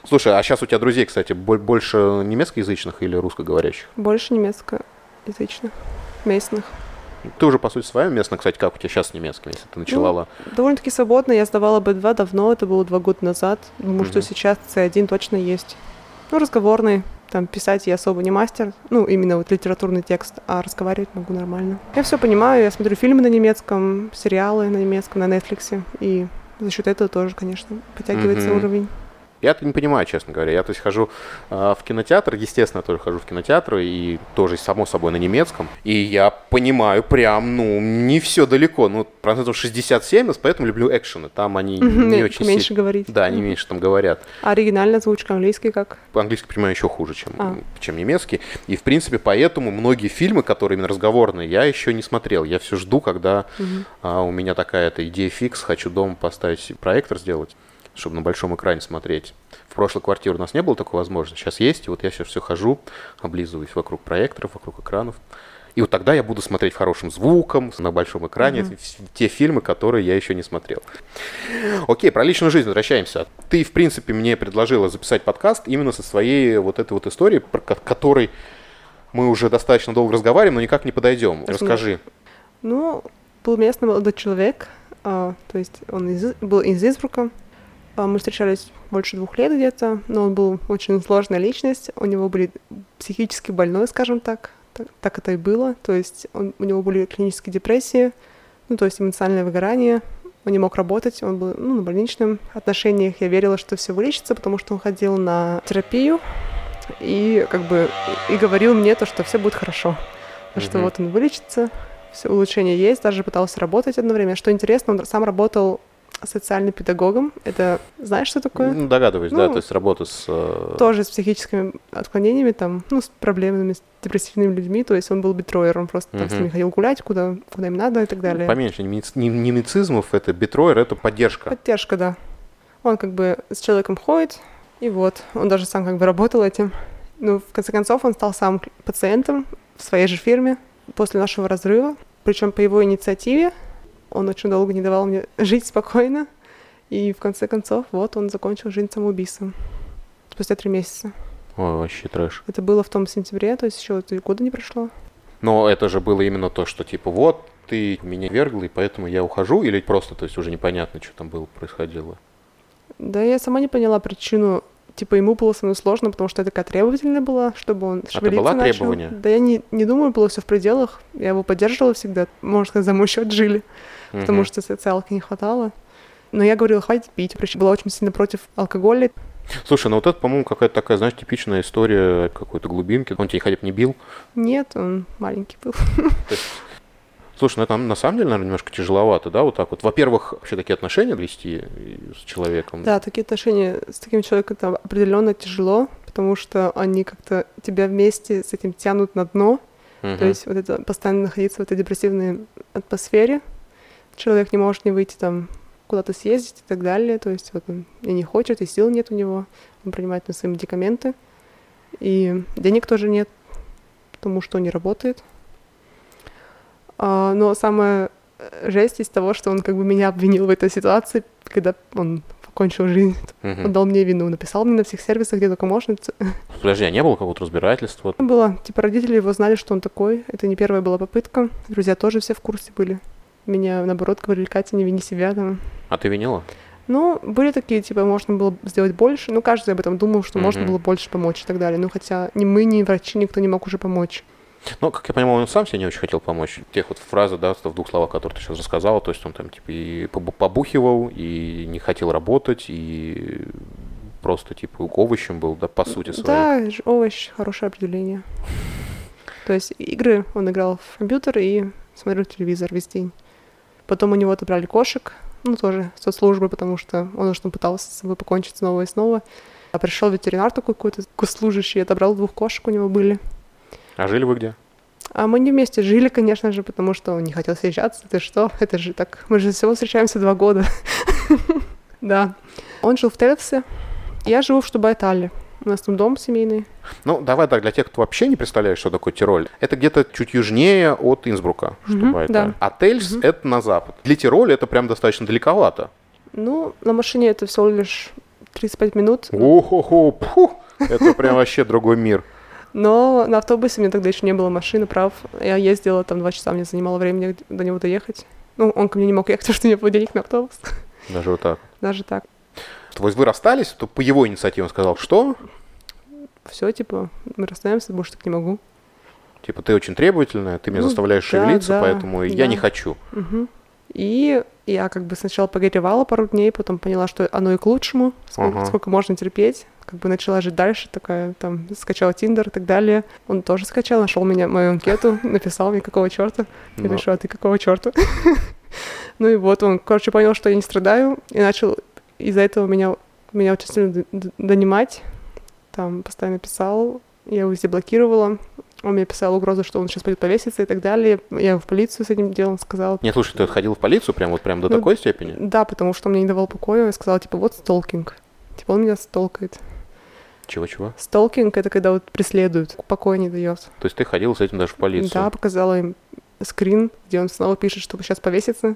Слушай, а сейчас у тебя друзей, кстати, боль- больше немецкоязычных или русскоговорящих? Больше немецкоязычных, местных. Ты уже, по сути, своя местная, кстати, как у тебя сейчас с немецким, если ты начала? Довольно-таки свободно. Я сдавала B2 давно, это было два года назад. Думаю, что Мгм. сейчас C1 точно есть. Ну, разговорный. Там писать я особо не мастер. Ну, именно вот литературный текст, а разговаривать могу нормально. Я все понимаю, я смотрю фильмы на немецком, сериалы на немецком, на Netflix. И за счет этого тоже, конечно, подтягивается Мгм. уровень. Я-то не понимаю, честно говоря. Я то есть хожу а, в кинотеатр, естественно, я тоже хожу в кинотеатр, и тоже, само собой, на немецком. И я понимаю прям, ну, не все далеко. Ну, процентов 67, поэтому люблю экшены. Там они не очень Меньше говорить. Да, они меньше там говорят. А оригинальная озвучка английский как? По-английски понимаю еще хуже, чем, А. чем немецкий. И, в принципе, поэтому многие фильмы, которые именно разговорные, я еще не смотрел. Я все жду, когда а, у меня такая-то идея фикс, хочу дома поставить проектор сделать, чтобы на большом экране смотреть. В прошлой квартире у нас не было такой возможности. Сейчас есть, и вот я сейчас все хожу, облизываюсь вокруг проекторов, вокруг экранов. И вот тогда я буду смотреть хорошим звуком, на большом экране, в- те фильмы, которые я еще не смотрел. Окей, про личную жизнь возвращаемся. Ты, в принципе, мне предложила записать подкаст именно со своей вот этой вот историей, про ко- которой мы уже достаточно долго разговариваем, но никак не подойдем. Расскажи. Ну, был местный молодой человек, а, то есть он из, был из Инсбрука. А, мы встречались больше двух лет где-то, но он был очень сложная личность. У него были психически больной, скажем так. Так, так это и было. То есть он- у него были клинические депрессии, ну, то есть эмоциональное выгорание. Он не мог работать, он был ну, на больничном отношениях. Я верила, что все вылечится, потому что он ходил на терапию и как бы и говорил мне то, что все будет хорошо. Что Мгм. вот он вылечится, все улучшения есть, даже пытался работать одно время. Что интересно, он сам работал социальным педагогом. Это знаешь, что такое? Ну, догадываюсь, да, Ну, то есть работа с... э, Тоже с психическими отклонениями, там, ну, с проблемами, с депрессивными людьми. То есть он был битроер, он просто там с ними ходил гулять, куда, куда им надо и так далее. Поменьше немец- не- немецизмов, это битроер, это поддержка. Поддержка, да. Он как бы с человеком ходит, и вот, он даже сам как бы работал этим. Ну, в конце концов, он стал сам пациентом в своей же фирме после нашего разрыва. Причем по его инициативе он очень долго не давал мне жить спокойно. И в конце концов, вот, он закончил жизнь самоубийством. Спустя три месяца. Ой, вообще трэш. Это было в том сентябре, то есть еще года не прошло. Но это же было именно то, что типа вот, ты меня вергла, и поэтому я ухожу, или просто, то есть уже непонятно, что там было, происходило. Да, я сама не поняла причину. Типа ему было со мной сложно, потому что я такая требовательная была, чтобы он это шевелиться была начал. требование? Да я не, не думаю, было все в пределах. Я его поддерживала всегда. Можно сказать, за мой счет жили, потому Мгм. что социалки не хватало. Но я говорила, хватит пить. Причем была очень сильно против алкоголя. Слушай, ну вот это, по-моему, какая-то такая, знаешь, типичная история какой-то глубинки. Он тебя хотя бы не бил. Нет, он маленький был. Слушай, ну это на самом деле, наверное, немножко тяжеловато, да, вот так вот. Во-первых, вообще такие отношения вести с человеком. Да, такие отношения с таким человеком там определенно тяжело, потому что они как-то тебя вместе с этим тянут на дно. Мгм. То есть вот это постоянно находиться в этой депрессивной атмосфере. Человек не может не выйти там куда-то съездить и так далее. То есть вот он и не хочет, и сил нет у него. Он принимает на свои медикаменты. И денег тоже нет, потому что он не работает. А, но самое э, жесть из того, что он как бы меня обвинил в этой ситуации, когда он покончил жизнь. Мгм. Он дал мне вину, написал мне на всех сервисах, где только можно. Подожди, а не было какого-то разбирательства? Было, типа, родители его знали, что он такой. Это не первая была попытка. Друзья тоже все в курсе были. Меня, наоборот, говорили, Катя, не вини себя там. А ты винила? Ну, были такие, типа, можно было сделать больше. Ну, каждый об этом думал, что можно Мгм. было больше помочь и так далее. Ну, хотя ни мы, ни врачи, никто не мог уже помочь. Ну, как я понимаю, он сам себе не очень хотел помочь. Тех вот фразы, да, в двух словах, которые ты сейчас рассказала, то есть он там типа и побу- побухивал, и не хотел работать, и просто типа овощем был, да, по сути своей. Да, овощ, хорошее определение. То есть игры он играл в компьютер и смотрел телевизор весь день. Потом у него отобрали кошек, ну, тоже соцслужбы, потому что он уж там пытался с собой покончить снова и снова. А пришел ветеринар такой какой-то госслужащий, отобрал двух кошек у него были. А жили вы где? А мы не вместе жили, конечно же, потому что он не хотел съезжаться. Ты что? Это же так... Мы же всего встречаемся два года. Да. Он жил в Телевсе. Я живу в Штубайтале. У нас там дом семейный. Ну, давай так, для тех, кто вообще не представляет, что такое Тироль. Это где-то чуть южнее от Инсбрука, чтобы это. да. А Тельс Мгм. это на запад. Для Тироля это прям достаточно далековато. Ну, на машине это всего лишь 35 минут. Охо-хо, пфу, это прям вообще другой мир. Но на автобусе меня тогда еще не было машины, прав. Я ездила там два часа, мне занимало времени до него доехать. Ну, он ко мне не мог ехать, потому что у него было денег на автобус. Даже вот так. Даже так. То есть вы расстались, то по его инициативе он сказал, что? Все, типа, мы расстаемся, больше так не могу. Типа, ты очень требовательная, ты меня Ну, заставляешь да, шевелиться, да, поэтому я да. не хочу. Мгм. И я как бы сначала погоревала пару дней, потом поняла, что оно и к лучшему, сколько, Ага. сколько можно терпеть. Как бы начала жить дальше, такая, там, скачала Тиндер и так далее. Он тоже скачал, нашел меня, мою анкету, написал мне, какого черта. Я Ну, пишу, а ты какого черта? Ну и вот он, короче, понял, что я не страдаю, и начал из-за этого меня, меня очень сильно донимать. Там постоянно писал, я его везде блокировала. Он мне писал угрозы, что он сейчас пойдет повеситься и так далее. Я в полицию с этим делом сказала. Нет, слушай, ты ходил в полицию прям вот прям до Ну, такой степени? Да, потому что он мне не давал покоя. Я сказала, типа, вот столкинг. Типа, он меня столкает. Чего-чего? Столкинг — это когда вот преследуют, покоя не дает. То есть ты ходил с этим даже в полицию? Да, показала им скрин, где он снова пишет, что сейчас повесится.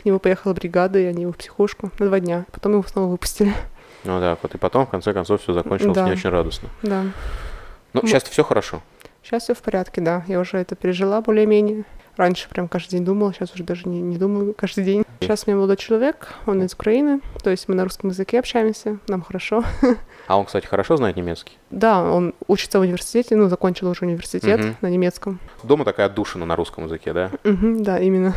К нему поехала бригада, и они его в психушку на два дня. Потом его снова выпустили. Ну да, вот и потом, в конце концов, все закончилось Да. не очень радостно. Да. Ну, сейчас все хорошо. Сейчас все в порядке, да. Я уже это пережила более-менее. Раньше прям каждый день думала, сейчас уже даже не, не думаю каждый день. Сейчас у меня молодой человек, он из Украины, то есть мы на русском языке общаемся, нам хорошо. А он, кстати, хорошо знает немецкий? Да, он учится в университете, ну, закончил уже университет Мгм. на немецком. Дома такая отдушина на русском языке, да? Мгм, да, именно.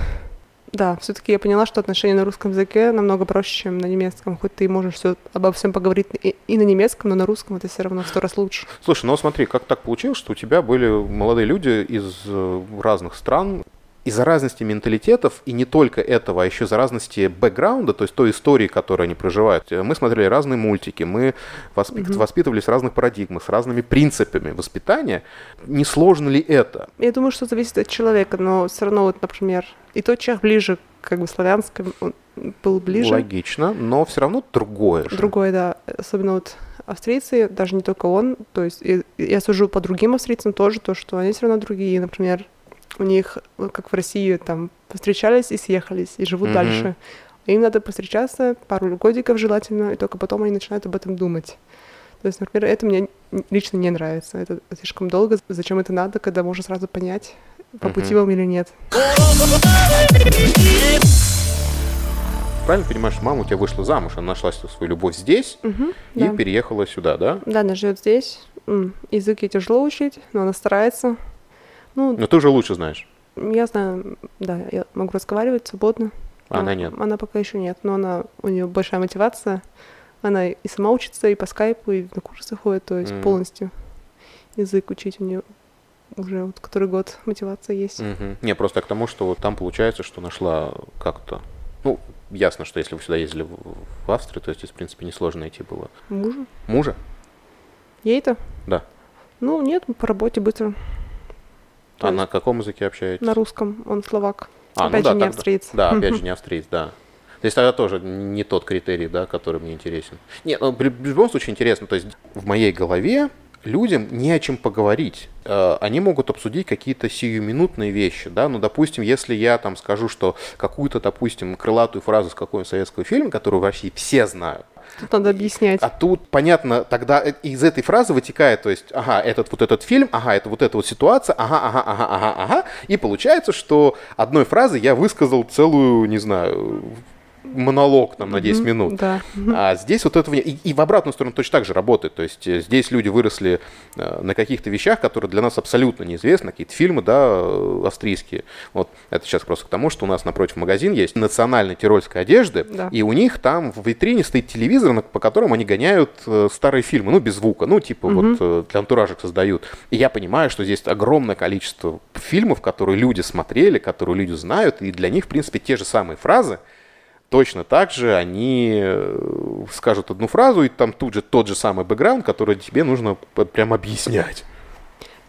Да, все-таки я поняла, что отношения на русском языке намного проще, чем на немецком. Хоть ты можешь все обо всем поговорить и, и на немецком, но на русском это все равно в сто раз лучше. Слушай, ну смотри, как так получилось, что у тебя были молодые люди из э, разных стран, из-за разности менталитетов, и не только этого, а еще из-за разности бэкграунда, то есть той истории, которую они проживают. Э, Мы смотрели разные мультики, мы воспи- Мгм. воспитывались в разных парадигмах, с разными принципами воспитания. Не сложно ли это? Я думаю, что зависит от человека, но все равно, вот, например, и тот человек ближе, как бы славянскому, он был ближе. Логично, но все равно другое же. Другое, да. Особенно вот австрийцы, даже не только он, то есть я сужу по другим австрийцам тоже, то, что они все равно другие. Например, у них, ну, как в России, там, встречались и съехались, и живут Мгм. дальше. Им надо повстречаться пару годиков желательно, и только потом они начинают об этом думать. То есть, например, это мне лично не нравится. Это слишком долго. Зачем это надо, когда можно сразу понять, по Мгм. пути вам или нет. Правильно понимаешь, мама у тебя вышла замуж, она нашла свою любовь здесь Мгм, и да. переехала сюда, да? Да, она живет здесь. Язык ей тяжело учить, но она старается. Ну, Но ты уже лучше знаешь. я знаю, да, я могу разговаривать свободно. Она нет. Она пока еще нет, но она, у нее большая мотивация. Она и сама учится, и по скайпу, и на курсы ходит, то есть М. полностью язык учить у нее уже вот который год мотивация есть. Мгм. Не, просто к тому, что вот там получается, что нашла как-то... Ну, ясно, что если вы сюда ездили в, в Австрию, то здесь, в принципе, несложно найти было. Мужу? Мужа? Ей-то? Да. Ну, нет, по работе быстро. То А на каком языке общаетесь? На русском, он словак. А, ну Опять да, же, не тогда- австриец. Да, опять же, не австриец, да. То есть тогда тоже не тот критерий, да, который мне интересен. Нет, ну, в любом случае интересно. То есть в моей голове людям не о чем поговорить. Э, они могут обсудить какие-то сиюминутные вещи, да, ну, допустим, если я там скажу, что какую-то, допустим, крылатую фразу с какого-нибудь советского фильма, которую в России все знают, Тут надо объяснять. а тут, понятно, тогда э, из этой фразы вытекает, то есть, ага, этот вот этот фильм, ага, это вот эта вот ситуация, ага, ага, ага, ага, ага. И получается, что одной фразы я высказал целую, не знаю, монолог там на 10 минут. Да. А здесь вот этого. И, и в обратную сторону точно так же работает. То есть э, здесь люди выросли э, на каких-то вещах, которые для нас абсолютно неизвестны, какие-то фильмы, да, э, австрийские. Вот это сейчас просто к тому, что у нас напротив магазин есть национальной тирольской одежды, Да. и у них там в витрине стоит телевизор, по которому они гоняют старые фильмы, ну, без звука, ну, типа вот э, для антуражек создают. И я понимаю, что здесь огромное количество фильмов, которые люди смотрели, которые люди знают, и для них, в принципе, те же самые фразы, точно так же они э, скажут одну фразу, и там тут же тот же самый бэкграунд, который тебе нужно прям объяснять.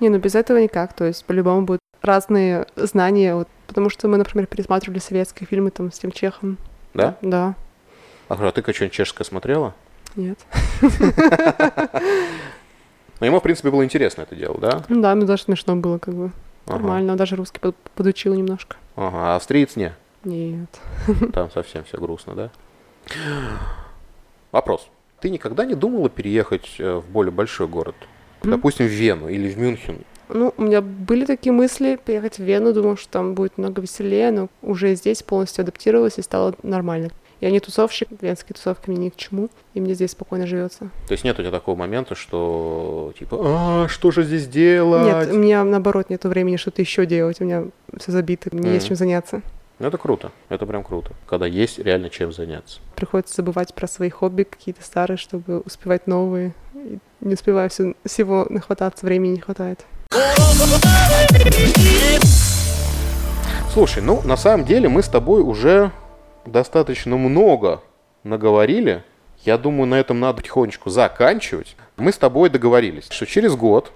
Не, ну без этого никак. То есть по-любому будут разные знания. Вот, потому что мы, например, пересматривали советские фильмы там с тем чехом. Да? Да. А а ты что-нибудь чешское смотрела? Нет. Ну, ему, в принципе, было интересно это дело, да? Ну да, мне даже смешно было, как бы. Нормально. Даже русский под- подучил немножко. Ага, а австриец не. Нет. Там совсем все грустно, да? Вопрос. Ты никогда не думала переехать э, в более большой город? Допустим, в Вену или в Мюнхен? Ну, у меня были такие мысли поехать в Вену, думала, что там будет много веселее, но уже здесь полностью адаптировалась и стало нормально. Я не тусовщик, венские тусовки мне ни к чему, и мне здесь спокойно живется. То есть нет у тебя такого момента, что типа, а, что же здесь делать? Нет, у меня наоборот нету времени что-то еще делать, у меня все забито, мне есть Мгм. чем заняться. Ну, это круто, это прям круто, когда есть реально чем заняться. Приходится забывать про свои хобби какие-то старые, чтобы успевать новые. И не успеваю всё- всего нахвататься, времени не хватает. Слушай, ну, на самом деле мы с тобой уже достаточно много наговорили. Я думаю, на этом надо потихонечку заканчивать. Мы с тобой договорились, что через год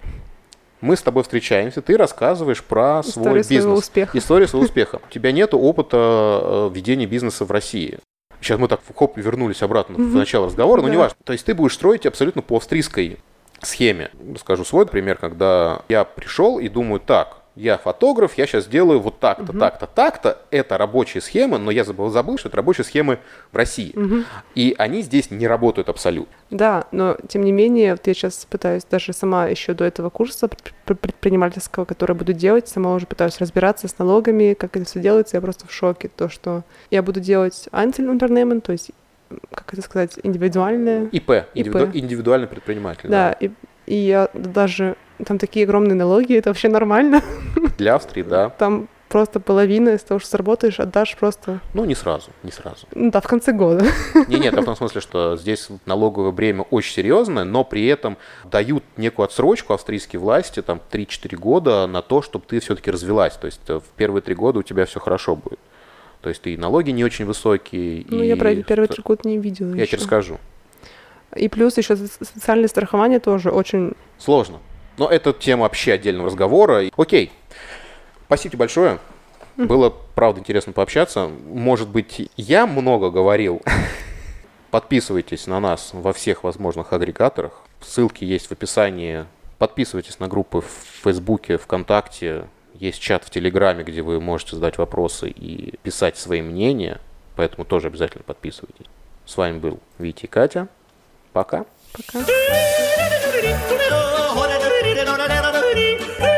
мы с тобой встречаемся, ты рассказываешь про свой История своего бизнес. успеха. История своего успеха. У тебя нет опыта э, ведения бизнеса в России. Сейчас мы так хоп вернулись обратно в начало разговора, но Да. не важно. То есть ты будешь строить абсолютно по австрийской схеме. Скажу свой пример, когда я пришел и думаю, так, я фотограф, я сейчас делаю вот так-то, Мгм. так-то, так-то. Это рабочая схема, но я забыл, забыл, что это рабочие схемы в России. Мгм. И они здесь не работают абсолютно. Да, но тем не менее, вот я сейчас пытаюсь даже сама еще до этого курса предпри- предпринимательского, который буду делать, сама уже пытаюсь разбираться с налогами, как это все делается. Я просто в шоке. То, что я буду делать Einzelunternehmen, то есть, как это сказать, индивидуальное. ИП, индивиду- ИП. индивидуальный предприниматель. Да, и, и я даже... Там такие огромные налоги, это вообще нормально. Для Австрии, да. Там просто половина из того, что заработаешь, отдашь просто, Ну, не сразу, не сразу. ну да, в конце года. Не, нет, в том смысле, что здесь налоговое бремя очень серьезное, но при этом дают некую отсрочку австрийские власти, там 3-4 года на то, чтобы ты все-таки развелась. То есть э, в первые три года у тебя все хорошо будет. То есть и налоги не очень высокие. Ну, и я про что- три года не видела Я тебе расскажу. И плюс еще социальное страхование тоже очень Сложно. Но это тема вообще отдельного разговора. Окей. Спасибо большое. Было, правда, интересно пообщаться. Может быть, я много говорил. Подписывайтесь на нас во всех возможных агрегаторах. Ссылки есть в описании. Подписывайтесь на группы в Фейсбуке, ВКонтакте. Есть чат в Телеграме, где вы можете задать вопросы и писать свои мнения. Поэтому тоже обязательно подписывайтесь. С вами был Витя и Катя. Пока. пока. Hare